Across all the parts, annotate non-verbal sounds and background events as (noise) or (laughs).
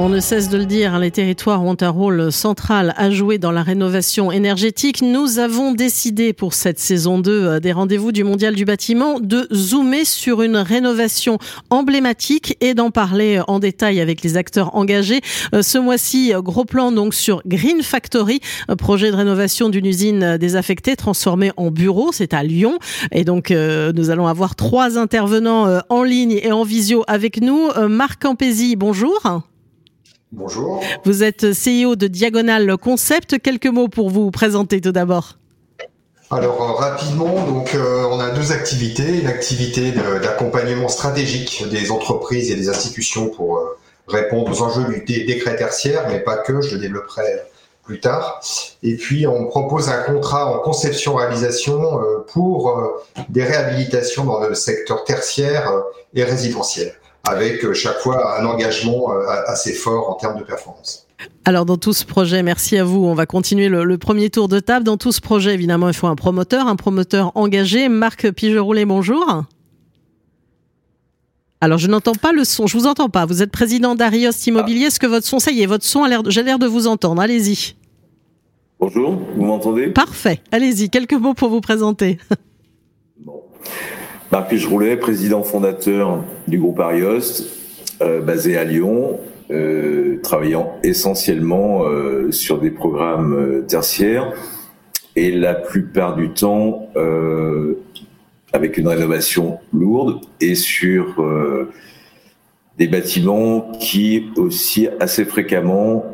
On ne cesse de le dire, hein, les territoires ont un rôle central à jouer dans la rénovation énergétique. Nous avons décidé pour cette saison 2 euh, des rendez-vous du Mondial du bâtiment de zoomer sur une rénovation emblématique et d'en parler en détail avec les acteurs engagés. Euh, ce mois-ci, euh, gros plan donc sur Green Factory, projet de rénovation d'une usine désaffectée transformée en bureau. C'est à Lyon. Et donc, nous allons avoir trois intervenants en ligne et en visio avec nous. Marc Campesi, bonjour. Bonjour. Vous êtes CEO de Diagonal Concept. Quelques mots pour vous présenter tout d'abord. Alors euh, rapidement, donc euh, on a deux activités, une activité d'accompagnement stratégique des entreprises et des institutions pour euh, répondre aux enjeux du décret tertiaire, mais pas que, je le développerai plus tard. Et puis on propose un contrat en conception-réalisation pour des réhabilitations dans le secteur tertiaire et résidentiel avec euh, chaque fois un engagement euh, assez fort en termes de performance. Alors dans tout ce projet, merci à vous. On va continuer le, premier tour de table. Dans tout ce projet, évidemment, il faut un promoteur, un promoteur engagé. Marc Pigeroulet, bonjour. Alors je n'entends pas le son, je vous entends pas. Vous êtes président d'Arios Immobilier. Est-ce que votre son, ça y est, votre son a l'air, j'ai l'air de vous entendre. Allez-y. Bonjour, vous m'entendez? Parfait. Allez-y, quelques mots pour vous présenter. Bon. Marc Roulet, président fondateur du groupe Ariost, euh, basé à Lyon, euh, travaillant essentiellement euh, sur des programmes tertiaires. Et la plupart du temps avec une rénovation lourde et sur des bâtiments qui aussi assez fréquemment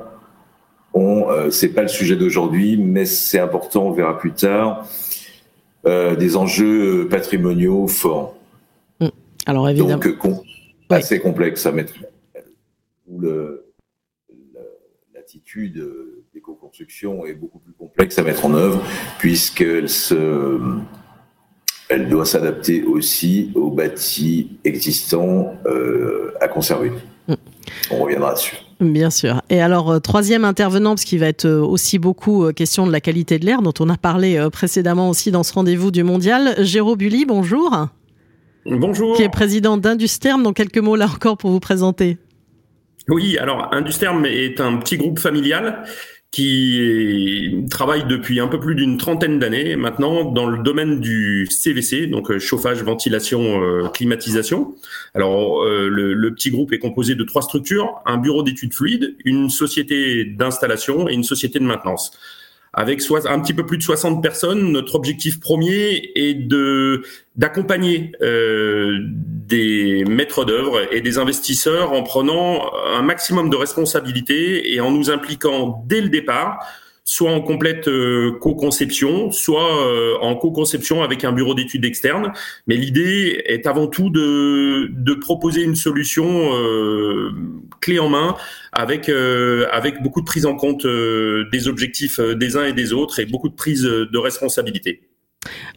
ont, c'est pas le sujet d'aujourd'hui, mais c'est important, on verra plus tard, des enjeux patrimoniaux forts. Mm. Alors évidemment. Donc assez complexe à mettre. L'attitude d'éco-construction est beaucoup plus complexe à mettre en œuvre puisqu'elle se elle doit s'adapter aussi aux bâtis existants euh, à conserver. Mm. On reviendra dessus. Bien sûr. Et alors, euh, troisième intervenant, parce qu'il va être euh, aussi beaucoup euh, question de la qualité de l'air, dont on a parlé précédemment aussi dans ce rendez-vous du mondial. Jérôme Bully, bonjour. Bonjour. Qui est président d'Industerm. Dans quelques mots là encore pour vous présenter. Oui, alors Industerm est un petit groupe familial qui travaille depuis un peu plus d'une trentaine d'années maintenant dans le domaine du CVC, donc euh, chauffage, ventilation, euh, climatisation. Alors euh, le, le, petit groupe est composé de trois structures un bureau d'études fluides, une société d'installation et une société de maintenance avec un petit peu plus de 60 personnes. Notre objectif premier est de d'accompagner euh, des maîtres d'œuvre et des investisseurs en prenant un maximum de responsabilités et en nous impliquant dès le départ soit en complète euh, co-conception, soit euh, en co-conception avec un bureau d'études externe. Mais l'idée est avant tout de, de proposer une solution euh, clé en main avec avec beaucoup de prise en compte des objectifs des uns et des autres et beaucoup de prise de responsabilité.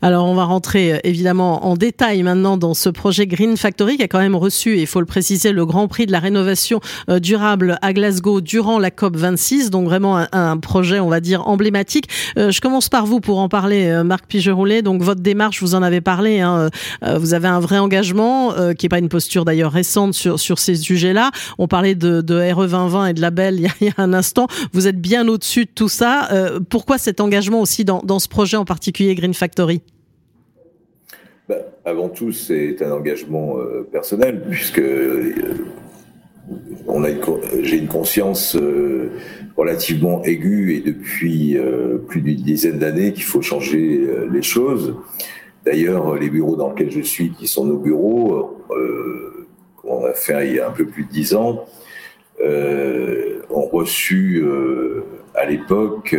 Alors on va rentrer euh, évidemment en détail maintenant dans ce projet Green Factory qui a quand même reçu, il faut le préciser, le Grand Prix de la rénovation euh, durable à Glasgow durant la COP 26, donc vraiment un, projet on va dire emblématique. Euh, je commence par vous pour en parler, Marc Pigeroulet. Donc votre démarche, vous en avez parlé, hein, vous avez un vrai engagement qui est pas une posture d'ailleurs récente sur, sur ces sujets-là. On parlait de, de RE 2020 et de label (laughs) il y a, il y a un instant. Vous êtes bien au-dessus de tout ça. pourquoi cet engagement aussi dans, dans ce projet en particulier Green Factory? Bah, avant tout, c'est un engagement euh, personnel, puisque euh, j'ai une conscience euh, relativement aiguë et depuis plus d'une dizaine d'années qu'il faut changer les choses. D'ailleurs, les bureaux dans lesquels je suis, qui sont nos bureaux, qu'on a fait il y a un peu plus de dix ans, ont reçu à l'époque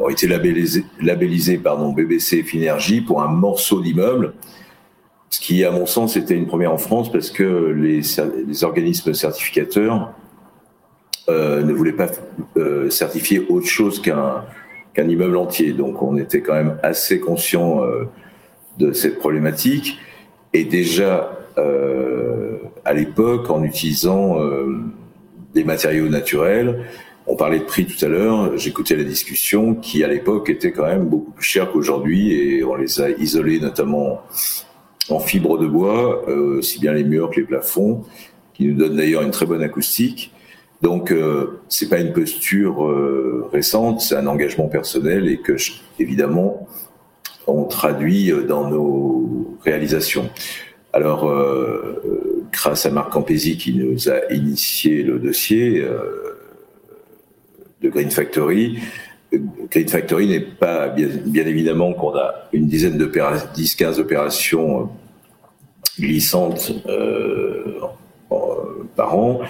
ont été labellisés, labellisés pardon, BBC Finergie pour un morceau d'immeuble, ce qui, à mon sens, était une première en France parce que les, organismes certificateurs euh, ne voulaient pas euh, certifier autre chose qu'un immeuble entier. Donc, on était quand même assez conscient euh, de cette problématique. Et déjà, euh, à l'époque, en utilisant euh, des matériaux naturels, on parlait de prix tout à l'heure, j'écoutais la discussion qui à l'époque était quand même beaucoup plus cher qu'aujourd'hui et on les a isolés notamment en fibre de bois, euh, aussi bien les murs que les plafonds, qui nous donnent d'ailleurs une très bonne acoustique. Donc euh, c'est pas une posture euh, récente, c'est un engagement personnel et que évidemment on traduit euh, dans nos réalisations. Alors grâce à Marc Campesi qui nous a initié le dossier Green Factory, Green Factory n'est pas bien, évidemment qu'on a une dizaine de 10-15 opérations glissantes euh, par an.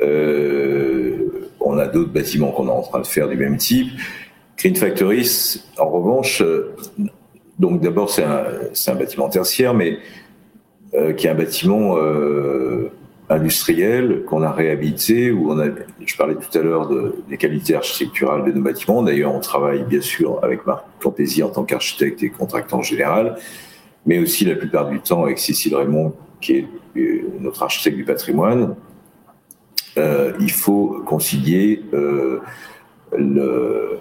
Euh, on a d'autres bâtiments qu'on est en train de faire du même type. Green Factories, en revanche, euh, donc d'abord c'est un, bâtiment tertiaire, mais euh, qui est un bâtiment euh, industriel qu'on a réhabilité, où on a, je parlais tout à l'heure de, des qualités architecturales de nos bâtiments. D'ailleurs, on travaille bien sûr avec Marc Campesi en tant qu'architecte et contractant général, mais aussi la plupart du temps avec Cécile Raymond, qui est notre architecte du patrimoine. Euh, il faut concilier euh, le,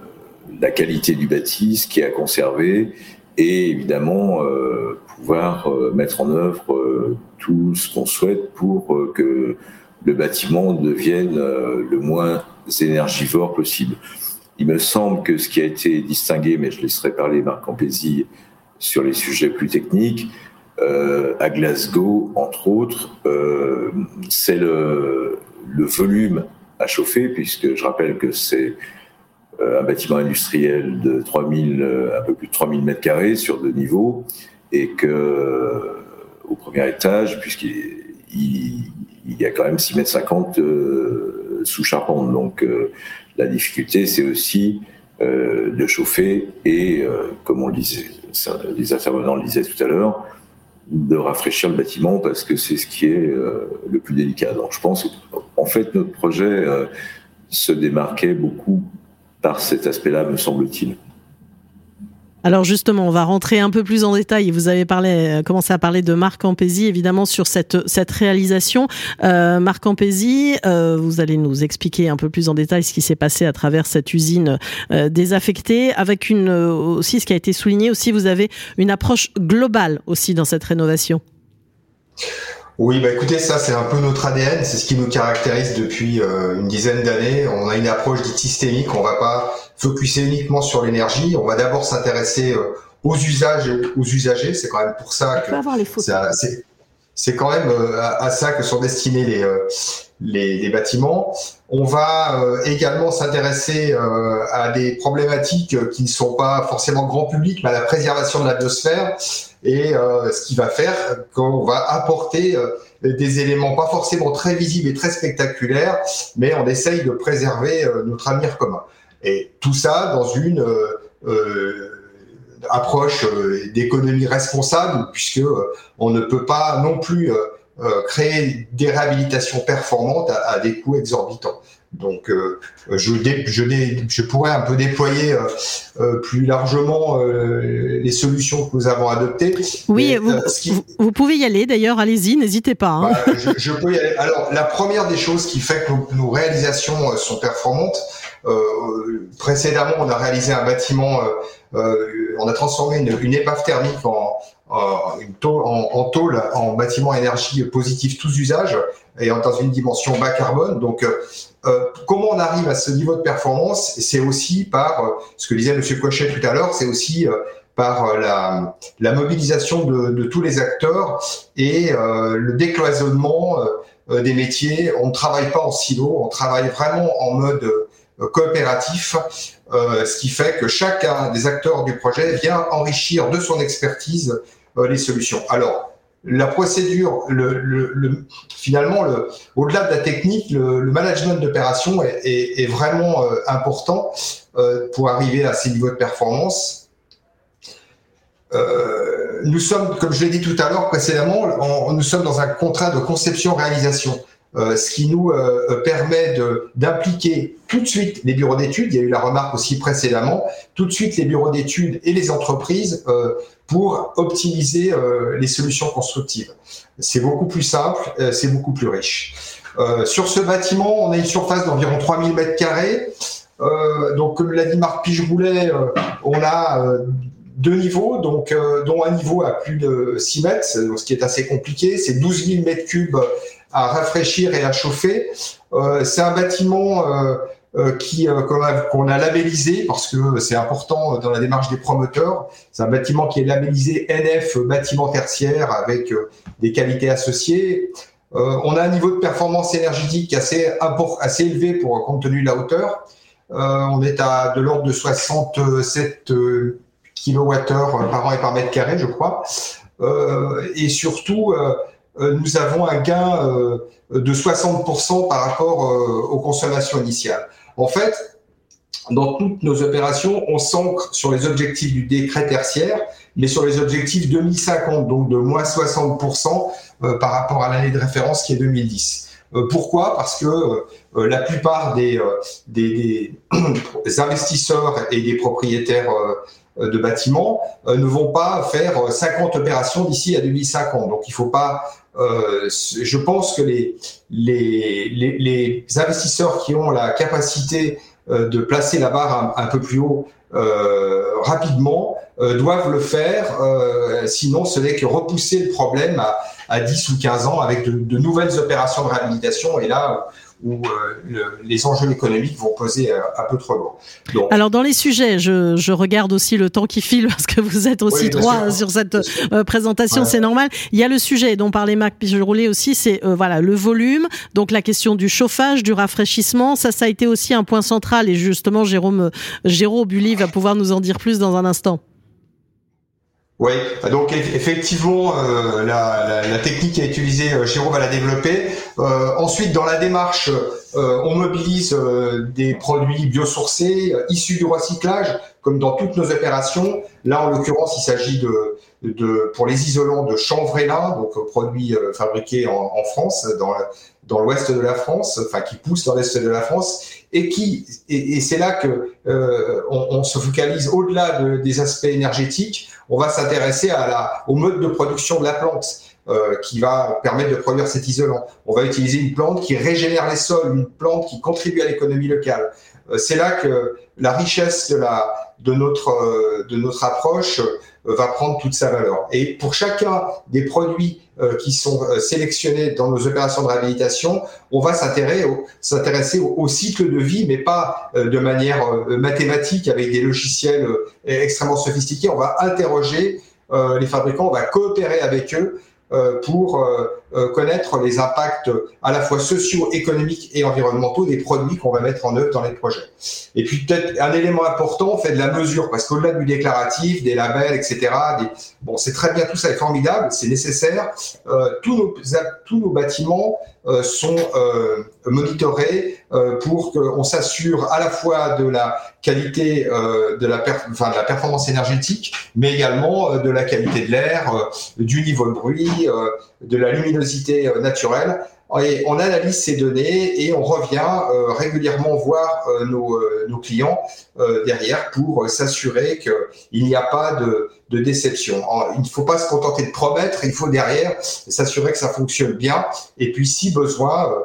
la qualité du bâti, ce qui est à conserver, et évidemment euh, pouvoir euh, mettre en œuvre euh, tout ce qu'on souhaite pour euh, que le bâtiment devienne le moins énergivore possible. Il me semble que ce qui a été distingué, mais je laisserai parler Marc Campesi sur les sujets plus techniques, à Glasgow, entre autres, c'est le, le, volume à chauffer, puisque je rappelle que c'est un bâtiment industriel de 3000, un peu plus de 3000 mètres carrés sur deux niveaux, et que au premier étage, puisqu'il il, il, y a quand même 6 mètres 50 sous charpente, donc la difficulté, c'est aussi euh, de chauffer et, euh, comme on le disait, les intervenants le disaient tout à l'heure, de rafraîchir le bâtiment parce que c'est ce qui est euh, le plus délicat. Donc je pense, en fait, notre projet se démarquait beaucoup par cet aspect-là, me semble-t-il. Alors justement, on va rentrer un peu plus en détail. Vous avez euh, commencé à parler de Marc Ampézy, évidemment, sur cette, cette réalisation. Euh, Marc Ampézy, euh, vous allez nous expliquer un peu plus en détail ce qui s'est passé à travers cette usine désaffectée, avec une aussi ce qui a été souligné aussi, vous avez une approche globale aussi dans cette rénovation. Oui, bah écoutez, ça c'est un peu notre ADN, c'est ce qui nous caractérise depuis euh, une dizaine d'années. On a une approche dite systémique, on va pas focuser uniquement sur l'énergie, on va d'abord s'intéresser euh, aux usages et aux usagers. C'est quand même pour ça que c'est quand même euh, à, à, ça que sont destinés les, euh, les, les, bâtiments. On va euh, également s'intéresser à des problématiques qui ne sont pas forcément grand public, mais à la préservation de la biosphère et ce qui va faire qu'on va apporter des éléments pas forcément très visibles et très spectaculaires, mais on essaye de préserver notre avenir commun. Et tout ça dans une euh, approche euh, d'économie responsable, puisque euh, on ne peut pas non plus euh, créer des réhabilitations performantes à, à des coûts exorbitants. Donc, euh, je, dé, je, dé, je, pourrais un peu déployer euh, plus largement euh, les solutions que nous avons adoptées. Oui, Mais, vous, qui... vous, vous, pouvez y aller d'ailleurs, allez-y, n'hésitez pas. Hein. Bah, je, je, peux y aller. Alors, la première des choses qui fait que nos, nos réalisations sont performantes, précédemment, on a réalisé un bâtiment, on a transformé une, une épave thermique en, en, une tôle, en, en, tôle, en bâtiment énergie positive tous usages et dans une dimension bas carbone. Donc, euh, comment on arrive à ce niveau de performance? C'est aussi par euh, ce que disait Monsieur Cochet tout à l'heure, c'est aussi euh, par la, la mobilisation de, de, tous les acteurs et le décloisonnement des métiers. On ne travaille pas en silo, on travaille vraiment en mode coopératif, ce qui fait que chacun des acteurs du projet vient enrichir de son expertise les solutions. Alors, la procédure, le, le, le finalement, le, au-delà de la technique, le, management d'opération est, vraiment euh, important euh, pour arriver à ces niveaux de performance. Euh, nous sommes, comme je l'ai dit tout à l'heure précédemment, nous sommes dans un contrat de conception-réalisation. Euh, ce qui nous euh, permet d'impliquer tout de suite les bureaux d'études, il y a eu la remarque aussi précédemment, tout de suite les bureaux d'études et les entreprises euh, pour optimiser euh, les solutions constructives. C'est beaucoup plus simple, euh, c'est beaucoup plus riche. sur ce bâtiment, on a une surface d'environ 3000 mètres carrés. donc, comme l'a dit Marc Pige-Roulet, on a deux niveaux, dont un niveau à plus de 6 mètres, ce qui est assez compliqué. C'est 12 000 mètres cubes à rafraîchir et à chauffer. c'est un bâtiment euh, qui euh, qu'on a, labellisé parce que c'est important dans la démarche des promoteurs. C'est un bâtiment qui est labellisé NF bâtiment tertiaire avec euh, des qualités associées. on a un niveau de performance énergétique assez assez élevé pour compte tenu de la hauteur. on est à de l'ordre de 67 kWh par an et par mètre carré, je crois. et surtout, nous avons un gain de 60% par rapport aux consommations initiales. En fait, dans toutes nos opérations, on s'ancre sur les objectifs du décret tertiaire, mais sur les objectifs 2050, donc de moins 60% euh, par rapport à l'année de référence qui est 2010. Euh, pourquoi? Parce que euh, la plupart des, (clears throat) investisseurs et des propriétaires de bâtiments ne vont pas faire 50 opérations d'ici à 2050. Donc il ne faut pas euh, je pense que les, les, les, les, investisseurs qui ont la capacité euh, de placer la barre un, peu plus haut euh, rapidement euh, doivent le faire, euh, sinon ce n'est que repousser le problème à, à 10 ou 15 ans avec de, de nouvelles opérations de réhabilitation. Et là, où euh, les enjeux économiques vont poser euh, un peu trop loin. Alors dans les sujets, je, je, regarde aussi le temps qui file (laughs) parce que vous êtes aussi trois sur cette euh, présentation, c'est normal. Il y a le sujet dont parlait Marc Pigeroulet aussi, c'est voilà le volume, donc la question du chauffage, du rafraîchissement, ça ça a été aussi un point central et justement Jérôme Jérôme Bully va pouvoir nous en dire plus dans un instant. Oui, donc effectivement, euh, la, la, la, technique à utiliser, euh, Jérôme va la développer. Euh, ensuite, dans la démarche, euh, on mobilise euh, des produits biosourcés issus du recyclage, comme dans toutes nos opérations. Là, en l'occurrence, il s'agit de, de, pour les isolants de chanvrella, donc produits fabriqués en, en, France, dans, dans l'ouest de la France, enfin qui poussent dans l'est de la France, et qui et, c'est là que on, on, se focalise au-delà de, des aspects énergétiques on va s'intéresser à la, au mode de production de la plante. Euh, qui va permettre de produire cet isolant. On va utiliser une plante qui régénère les sols, une plante qui contribue à l'économie locale. Euh, c'est là que la richesse de, la, de, notre, euh, de notre approche euh, va prendre toute sa valeur. Et pour chacun des produits euh, qui sont sélectionnés dans nos opérations de réhabilitation, on va s'intéresser au, au, cycle de vie, mais pas de manière mathématique avec des logiciels extrêmement sophistiqués. On va interroger les fabricants, on va coopérer avec eux pour euh, euh, connaître les impacts à la fois sociaux, économiques et environnementaux des produits qu'on va mettre en œuvre dans les projets. Et puis peut-être un élément important, on fait de la mesure, parce qu'au-delà du déclaratif, des labels, etc., des... bon, c'est très bien, tout ça est formidable, c'est nécessaire. Euh, tous, nos, tous nos bâtiments euh, sont euh, monitorés pour qu'on s'assure à la fois de la qualité de la, enfin, de la performance énergétique, mais également de la qualité de l'air, du niveau de bruit, de la luminosité naturelle. Et on analyse ces données et on revient euh, régulièrement voir euh, nos, euh, nos, clients derrière pour s'assurer qu'il n'y a pas de, de déception. il ne faut pas se contenter de promettre, il faut derrière s'assurer que ça fonctionne bien et puis si besoin euh,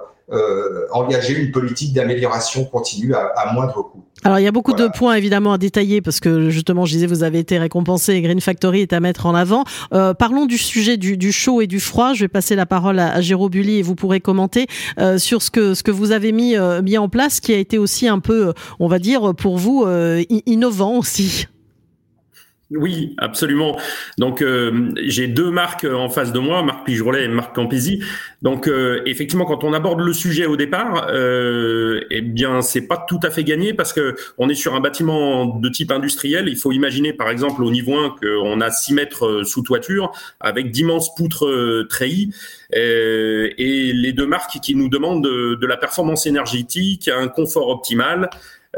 engager une politique d'amélioration continue à, à, moindre coût. Alors il y a beaucoup voilà. de points évidemment à détailler parce que justement je disais vous avez été récompensé et Green Factory est à mettre en avant. Euh, parlons du sujet du, du, chaud et du froid. Je vais passer la parole à, à Jérôme Bully et vous pourrez commenter euh, sur ce que ce que vous avez mis euh, mis en place qui a été aussi un peu on va dire pour vous euh, innovant aussi. Oui, absolument. Donc euh, j'ai deux marques en face de moi, Marc Pigeroulet et Marc Campisi. Donc euh, effectivement, quand on aborde le sujet au départ, euh, eh bien c'est pas tout à fait gagné parce que on est sur un bâtiment de type industriel. Il faut imaginer par exemple au niveau 1 qu'on a 6 mètres euh, sous toiture avec d'immenses poutres euh, treillis. Euh, et les deux marques qui nous demandent de, de la performance énergétique, un confort optimal,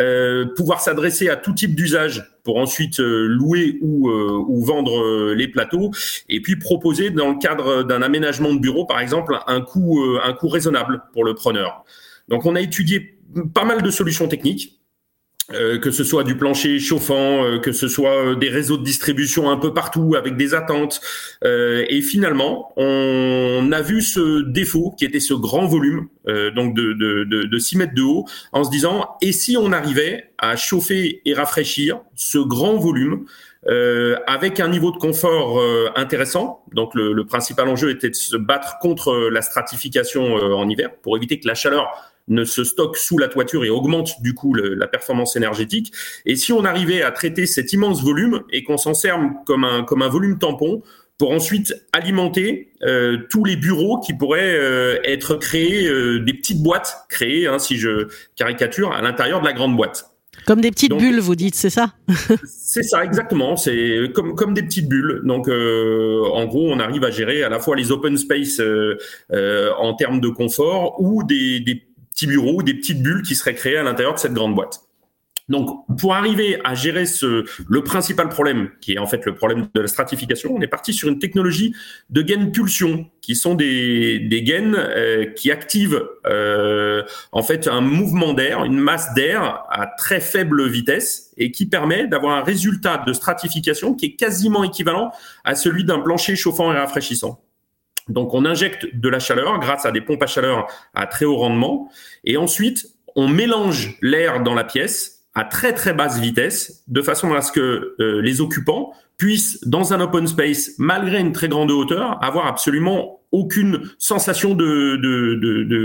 euh, pouvoir s'adresser à tout type d'usage pour ensuite euh, louer ou, euh, vendre euh, les plateaux et puis proposer dans le cadre d'un aménagement de bureau par exemple un coût un coût raisonnable pour le preneur. Donc on a étudié pas mal de solutions techniques euh, que ce soit du plancher chauffant, euh, que ce soit euh, des réseaux de distribution un peu partout avec des attentes. et finalement, on a vu ce défaut qui était ce grand volume, donc de, de, de, de 6 mètres de haut, en se disant, et si on arrivait à chauffer et rafraîchir ce grand volume avec un niveau de confort intéressant? Donc le, le, principal enjeu était de se battre contre la stratification en hiver pour éviter que la chaleur ne se stocke sous la toiture et augmente du coup la performance énergétique. Et si on arrivait à traiter cet immense volume et qu'on s'en sert comme un, comme un volume tampon pour ensuite alimenter euh, tous les bureaux qui pourraient euh, être créés, euh, des petites boîtes créées, hein, si je caricature, à l'intérieur de la grande boîte. Comme des petites bulles, vous dites, c'est ça? (laughs) C'est ça, exactement. C'est comme comme des petites bulles. Donc, en gros, on arrive à gérer à la fois les open space en termes de confort ou des, des petits bureaux, des petites bulles qui seraient créées à l'intérieur de cette grande boîte. Donc, pour arriver à gérer ce, le principal problème, qui est en fait le problème de la stratification, on est parti sur une technologie de gaines pulsion, qui sont des, des gaines euh, qui activent euh, en fait un mouvement d'air, une masse d'air à très faible vitesse, et qui permet d'avoir un résultat de stratification qui est quasiment équivalent à celui d'un plancher chauffant et rafraîchissant. Donc on injecte de la chaleur grâce à des pompes à chaleur à très haut rendement. Et ensuite on mélange l'air dans la pièce à très très basse vitesse de façon à ce que euh, les occupants puissent dans un open space malgré une très grande hauteur avoir absolument aucune sensation de, de,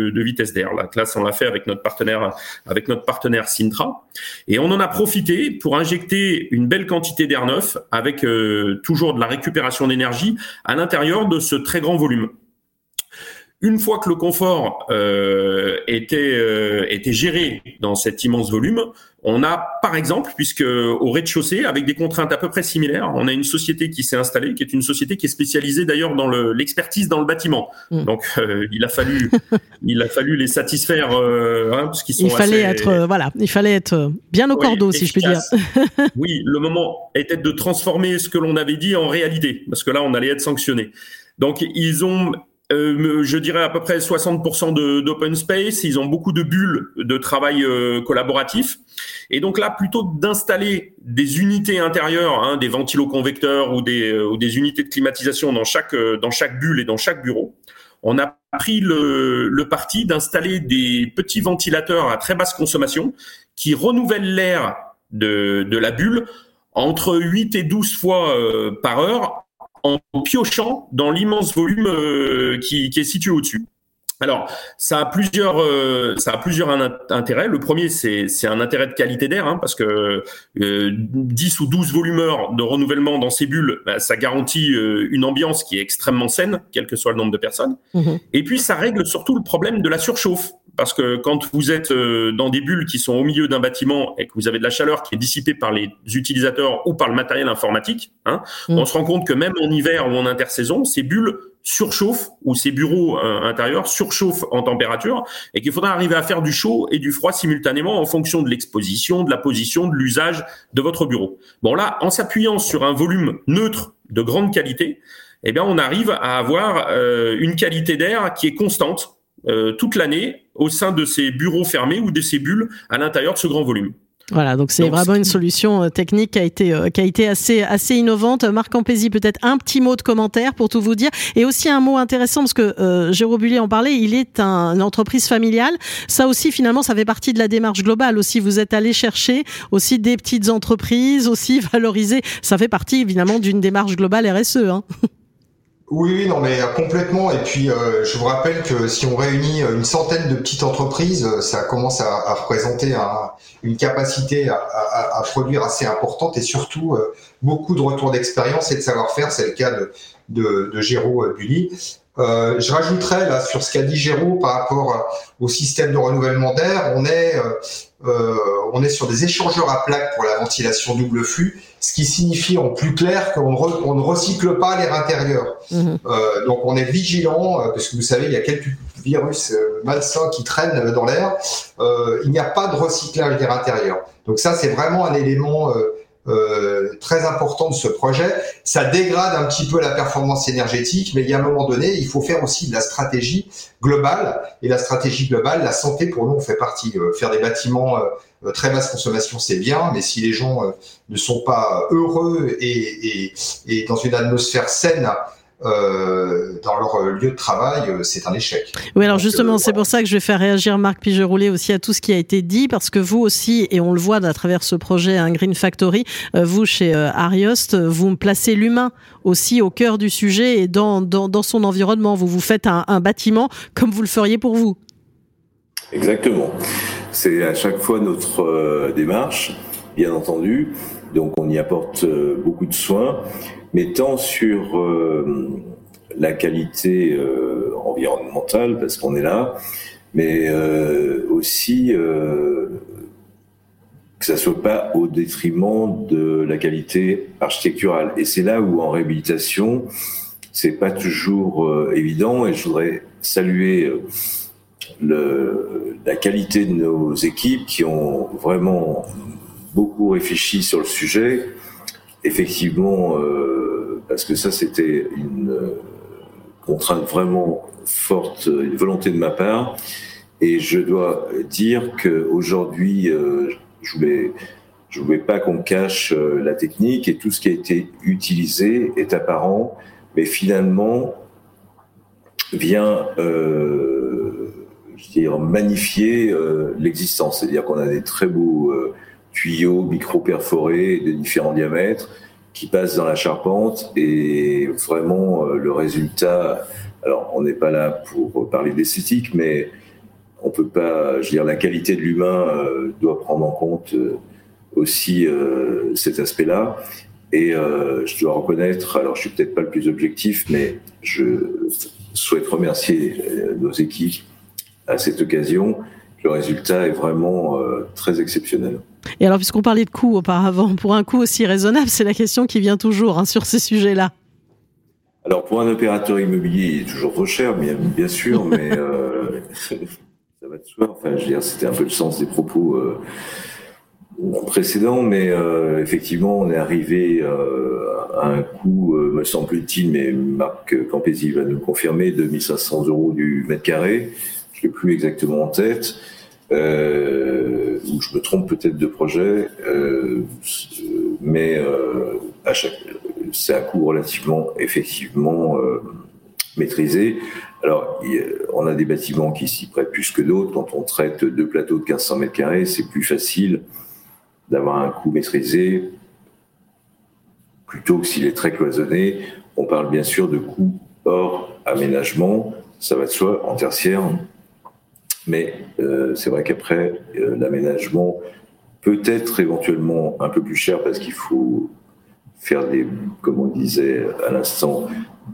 de, vitesse d'air. La classe, on l'a fait avec notre partenaire, avec notre partenaire Sintra, et on en a profité pour injecter une belle quantité d'air neuf avec euh, toujours de la récupération d'énergie à l'intérieur de ce très grand volume. Une fois que le confort euh, était, euh, était géré dans cet immense volume, on a, par exemple, puisque au rez-de-chaussée, avec des contraintes à peu près similaires, on a une société qui s'est installée, qui est une société qui est spécialisée d'ailleurs dans l'expertise dans le bâtiment. Mm. Donc, euh, il a fallu, (laughs) il a fallu les satisfaire, euh, hein, parce qu'ils sont. Il fallait être, euh, voilà, il fallait être bien au cordeau, si je puis dire. (laughs) oui, le moment était de transformer ce que l'on avait dit en réalité, parce que là, on allait être sanctionné. Donc, ils ont euh, je dirais à peu près 60% d'open space. Ils ont beaucoup de bulles de travail euh, collaboratif. Et donc là, plutôt d'installer des unités intérieures, hein, des ventiloconvecteurs ou des, euh, ou des unités de climatisation dans chaque, bulle et dans chaque bureau, on a pris le, le parti d'installer des petits ventilateurs à très basse consommation qui renouvellent l'air de, de la bulle entre 8 et 12 fois par heure en piochant dans l'immense volume euh, qui, est situé au-dessus. Alors, ça a plusieurs, euh, ça a plusieurs intérêts. Le premier, c'est un intérêt de qualité d'air, hein, parce que 10 euh, ou 12 volumeurs de renouvellement dans ces bulles, bah, ça garantit une ambiance qui est extrêmement saine, quel que soit le nombre de personnes. Mmh Et puis, ça règle surtout le problème de la surchauffe parce que quand vous êtes euh, dans des bulles qui sont au milieu d'un bâtiment et que vous avez de la chaleur qui est dissipée par les utilisateurs ou par le matériel informatique, hein, mm. on se rend compte que même en hiver ou en intersaison, ces bulles surchauffent ou ces bureaux euh, intérieurs surchauffent en température et qu'il faudra arriver à faire du chaud et du froid simultanément en fonction de l'exposition, de la position, de l'usage de votre bureau. Bon là, en s'appuyant sur un volume neutre de grande qualité, eh bien on arrive à avoir euh, une qualité d'air qui est constante euh, toute l'année au sein de ces bureaux fermés ou de ces bulles à l'intérieur de ce grand volume. Voilà, donc c'est vraiment une solution euh, technique qui a été euh, qui a été assez assez innovante. Marc Ampézy, peut-être un petit mot de commentaire pour tout vous dire, et aussi un mot intéressant parce que euh, Jérôme Bullier en parlait. Il est un, une entreprise familiale. Ça aussi, finalement, ça fait partie de la démarche globale. Aussi, vous êtes allé chercher aussi des petites entreprises, aussi (laughs) valoriser. Ça fait partie évidemment d'une démarche globale RSE. Hein. (laughs) Oui, oui, non, mais complètement. Et puis, euh, je vous rappelle que si on réunit une centaine de petites entreprises, ça commence à, représenter un, une capacité à, produire assez importante et surtout euh, beaucoup de retours d'expérience et de savoir-faire. C'est le cas de, de, de Géraud Bully. Euh, je rajouterais là sur ce qu'a dit Géraud par rapport au système de renouvellement d'air, on est euh, euh, on est sur des échangeurs à plaques pour la ventilation double flux, ce qui signifie en plus clair qu'on ne recycle pas l'air intérieur. Mhm. Euh, donc on est vigilant euh, parce que vous savez il y a quelques virus malsains qui traînent dans l'air. il n'y a pas de recyclage d'air intérieur. Donc ça c'est vraiment un élément euh, très important de ce projet. Ça dégrade un petit peu la performance énergétique, mais il y a un moment donné, il faut faire aussi de la stratégie globale. Et la stratégie globale, la santé pour nous, on fait partie. Euh, faire des bâtiments très basse consommation, c'est bien, mais si les gens ne sont pas heureux et, et, et dans une atmosphère saine, euh, dans leur euh, lieu de travail, euh, c'est un échec. Oui, alors justement, c'est pour ça que je vais faire réagir Marc Pigeroulet aussi à tout ce qui a été dit, parce que vous aussi, et on le voit à travers ce projet un Green Factory, vous chez Ariost, vous placez l'humain aussi au cœur du sujet et dans, dans, dans son environnement. Vous vous faites un, un bâtiment comme vous le feriez pour vous. Exactement. C'est à chaque fois notre démarche, bien entendu. Donc on y apporte beaucoup de soins mais tant sur euh, la qualité euh, environnementale, parce qu'on est là, mais euh, aussi que ça soit pas au détriment de la qualité architecturale. Et c'est là où en réhabilitation, c'est pas toujours évident. Et je voudrais saluer la qualité de nos équipes qui ont vraiment beaucoup réfléchi sur le sujet. Effectivement, parce que ça c'était une euh, contrainte vraiment forte, une volonté de ma part. Et je dois dire qu'aujourd'hui, euh, je voulais, je voulais pas qu'on cache euh, la technique et tout ce qui a été utilisé est apparent, mais finalement vient, euh, je dire, magnifier l'existence. C'est-à-dire qu'on a des très beaux tuyaux micro-perforés de différents diamètres qui passe dans la charpente et vraiment euh, le résultat. Alors, on n'est pas là pour parler d'esthétique, mais on peut pas. Je veux dire, la qualité de l'humain euh, doit prendre en compte euh, aussi cet aspect-là. Et je dois reconnaître, alors je suis peut-être pas le plus objectif, mais je souhaite remercier nos équipes à cette occasion. Le résultat est vraiment très exceptionnel. Et alors, puisqu'on parlait de coûts auparavant, pour un coût aussi raisonnable, c'est la question qui vient toujours hein, sur ces sujets-là. Alors, pour un opérateur immobilier, il est toujours trop cher, bien, bien sûr, (laughs) mais euh, (laughs) ça va de soi. Enfin, je veux dire, c'était un peu le sens des propos euh, précédents, mais euh, effectivement, on est arrivé à un coût, me semble-t-il, mais Marc Campesi va nous confirmer, de 1500 euros du mètre carré. Je ne l'ai plus exactement en tête. Euh, ou je me trompe peut-être de projet, euh, mais euh, c'est un coût relativement effectivement euh, maîtrisé. Alors, on a des bâtiments qui s'y prêtent plus que d'autres. Quand on traite deux plateaux de 1500 mètres carrés, c'est plus facile d'avoir un coût maîtrisé plutôt que s'il est très cloisonné. On parle bien sûr de coûts hors aménagement, ça va de soi, en tertiaire, mais euh, c'est vrai qu'après, euh, l'aménagement peut être éventuellement un peu plus cher parce qu'il faut faire des, comme on disait à l'instant,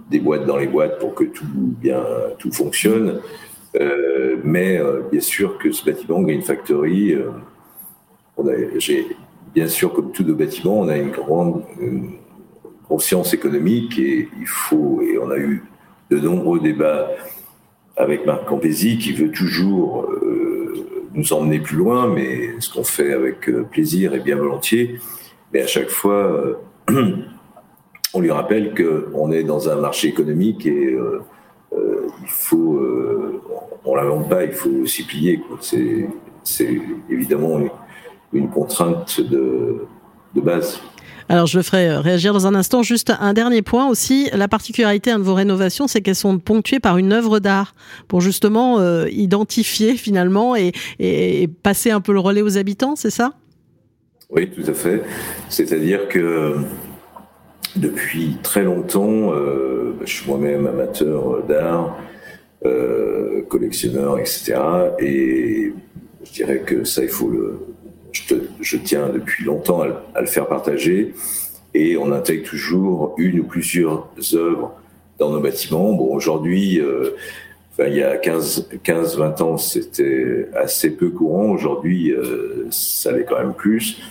des boîtes dans les boîtes pour que tout bien tout fonctionne. Euh, mais bien sûr que ce bâtiment Green Factory, on a, bien sûr comme tous nos bâtiments, on a une grande conscience économique et il faut et on a eu de nombreux débats avec Marc Campesi qui veut toujours euh, nous emmener plus loin, mais ce qu'on fait avec euh, plaisir et bien volontiers. Mais à chaque fois, euh, (clears throat) on lui rappelle qu'on est dans un marché économique et il faut, on l'invente pas, il faut s'y plier. C'est évidemment une, contrainte de, de base. Alors je le ferai euh, réagir dans un instant. Juste un dernier point aussi, la particularité de vos rénovations, c'est qu'elles sont ponctuées par une œuvre d'art pour justement euh, identifier finalement et, passer un peu le relais aux habitants, c'est ça? Oui, tout à fait. C'est-à-dire que depuis très longtemps, euh, je suis moi-même amateur d'art, collectionneur, etc. Et je dirais que ça, il faut le, je, tiens depuis longtemps à, le faire partager et on intègre toujours une ou plusieurs œuvres dans nos bâtiments. Bon, aujourd'hui, euh, enfin, il y a 15-20 ans, c'était assez peu courant. Aujourd'hui, euh, ça l'est quand même plus,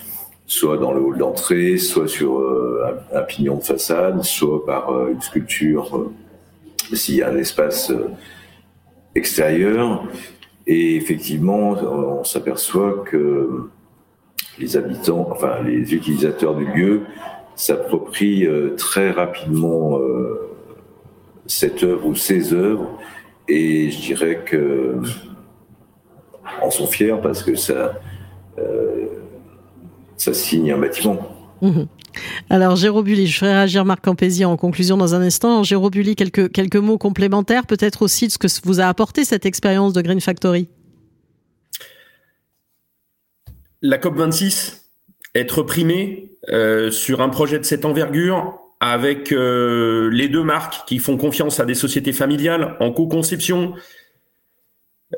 soit dans le hall d'entrée, soit sur euh, un, pignon de façade, soit par une sculpture s'il y a un espace extérieur. Et effectivement, on s'aperçoit que les habitants, enfin les utilisateurs du lieu s'approprient euh, très rapidement euh, cette œuvre ou ces œuvres et je dirais que en sont fiers parce que ça, euh, ça signe un bâtiment. Mhm. Alors, Jérôme Bully, je ferai réagir Marc Campési en conclusion dans un instant. Jérôme Bully, quelques, quelques mots complémentaires, peut-être aussi de ce que vous a apporté cette expérience de Green Factory? La COP26, être primé euh, sur un projet de cette envergure, avec euh, les deux marques qui font confiance à des sociétés familiales en co-conception,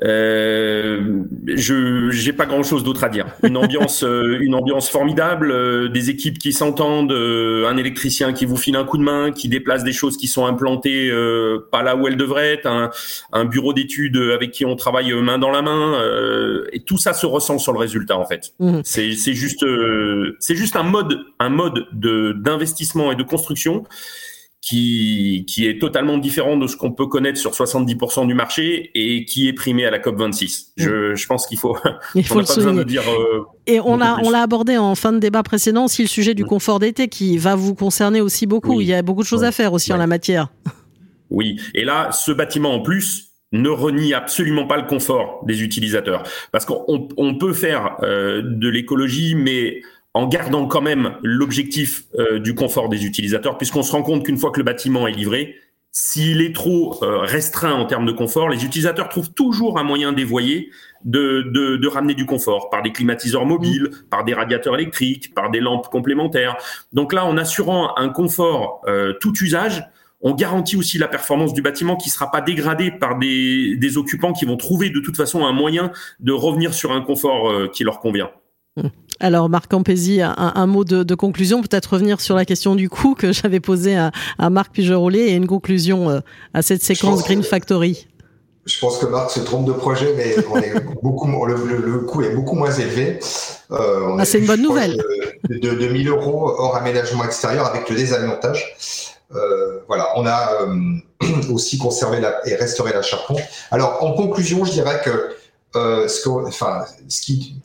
euh, je j'ai pas grand chose d'autre à dire. Une ambiance, (laughs) euh, une ambiance formidable, euh, des équipes qui s'entendent, un électricien qui vous file un coup de main, qui déplace des choses qui sont implantées pas là où elles devraient être, un, un bureau d'études avec qui on travaille main dans la main, et tout ça se ressent sur le résultat en fait. Mmh. C'est c'est juste c'est juste un mode un mode de d'investissement et de construction qui, qui est totalement différent de ce qu'on peut connaître sur 70% du marché et qui est primé à la COP 26. Je, mm. je pense qu'il faut, il (laughs) faut le souligner. dire, euh, et on l'a, on l'a abordé en fin de débat précédent aussi le sujet du mm. confort d'été qui va vous concerner aussi beaucoup. Il y a beaucoup de choses à faire aussi en la matière. Oui. Et là, ce bâtiment en plus, ne renie absolument pas le confort des utilisateurs. Parce qu'on on peut faire euh, de l'écologie, mais en gardant quand même l'objectif euh, du confort des utilisateurs, puisqu'on se rend compte qu'une fois que le bâtiment est livré, s'il est trop euh, restreint en termes de confort, les utilisateurs trouvent toujours un moyen dévoyé de, de, de, ramener du confort par des climatiseurs mobiles, par des radiateurs électriques, par des lampes complémentaires. Donc là, en assurant un confort euh, tout usage, on garantit aussi la performance du bâtiment qui ne sera pas dégradée par des, des, occupants qui vont trouver de toute façon un moyen de revenir sur un confort qui leur convient. Mmh. Alors Marc Campesi, un, mot de, conclusion, peut-être revenir sur la question du coût que j'avais posée à, Marc Pigerollet et une conclusion euh, à cette séquence Green Factory. Je pense que Marc se trompe de projet, mais (laughs) beaucoup, le, coût est beaucoup moins élevé. Euh, ah, c'est une bonne nouvelle. De, de, 1000 euros hors aménagement extérieur avec le désalimentage. Euh, voilà, on a (clears throat) aussi conservé la, et restauré la charpente. Alors, en conclusion, je dirais que ce, enfin, ce qui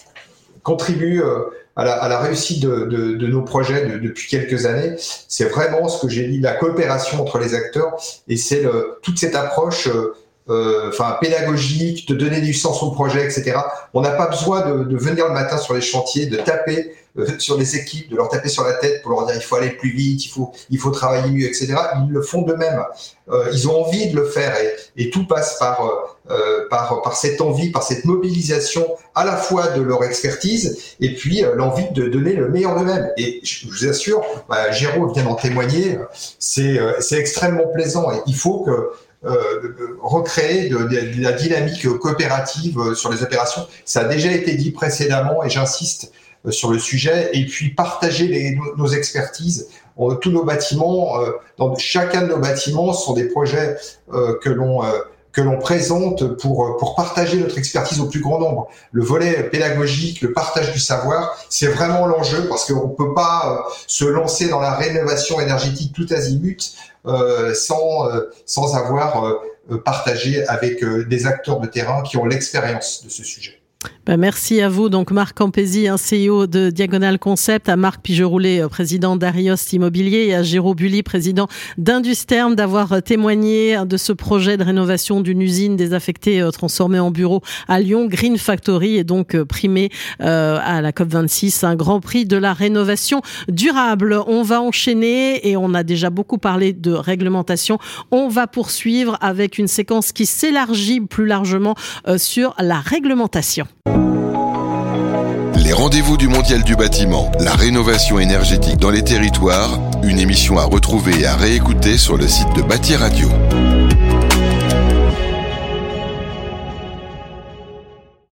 contribue euh, à la, réussite de, nos projets depuis quelques années, c'est vraiment ce que j'ai dit, la coopération entre les acteurs, et c'est toute cette approche euh, enfin pédagogique, de donner du sens au projet, etc. On n'a pas besoin de, de, venir le matin sur les chantiers, de taper sur les équipes, de leur taper sur la tête pour leur dire il faut aller plus vite, il faut, il faut travailler mieux, etc. Ils le font d'eux-mêmes. Euh, ils ont envie de le faire et, et tout passe par, euh, par, par cette envie, par cette mobilisation à la fois de leur expertise et puis euh, l'envie de donner le meilleur d'eux-mêmes. Et je vous assure, bah, Géraud vient d'en témoigner, c'est extrêmement plaisant et il faut que euh, recréer de, la dynamique coopérative sur les opérations. Ça a déjà été dit précédemment et j'insiste euh, sur le sujet et puis partager nos expertises. tous nos bâtiments, euh, dans chacun de nos bâtiments, sont des projets euh, que l'on que l'on présente pour, pour partager notre expertise au plus grand nombre. Le volet pédagogique, le partage du savoir, c'est vraiment l'enjeu parce qu'on ne peut pas se lancer dans la rénovation énergétique tout azimut euh, sans, sans avoir partagé avec des acteurs de terrain qui ont l'expérience de ce sujet. Ben merci à vous, donc Marc Campesi, un CEO de Diagonal Concept, à Marc Pigeroulet, euh, président d'Ariost Immobilier, et à Jérôme Bully, président d'Industerm, d'avoir témoigné de ce projet de rénovation d'une usine désaffectée euh, transformée en bureau à Lyon. Green Factory est donc euh, primé à la COP26, un grand prix de la rénovation durable. On va enchaîner et on a déjà beaucoup parlé de réglementation. On va poursuivre avec une séquence qui s'élargit plus largement sur la réglementation. Les rendez-vous du Mondial du bâtiment, la rénovation énergétique dans les territoires, une émission à retrouver et à réécouter sur le site de Bâti Radio.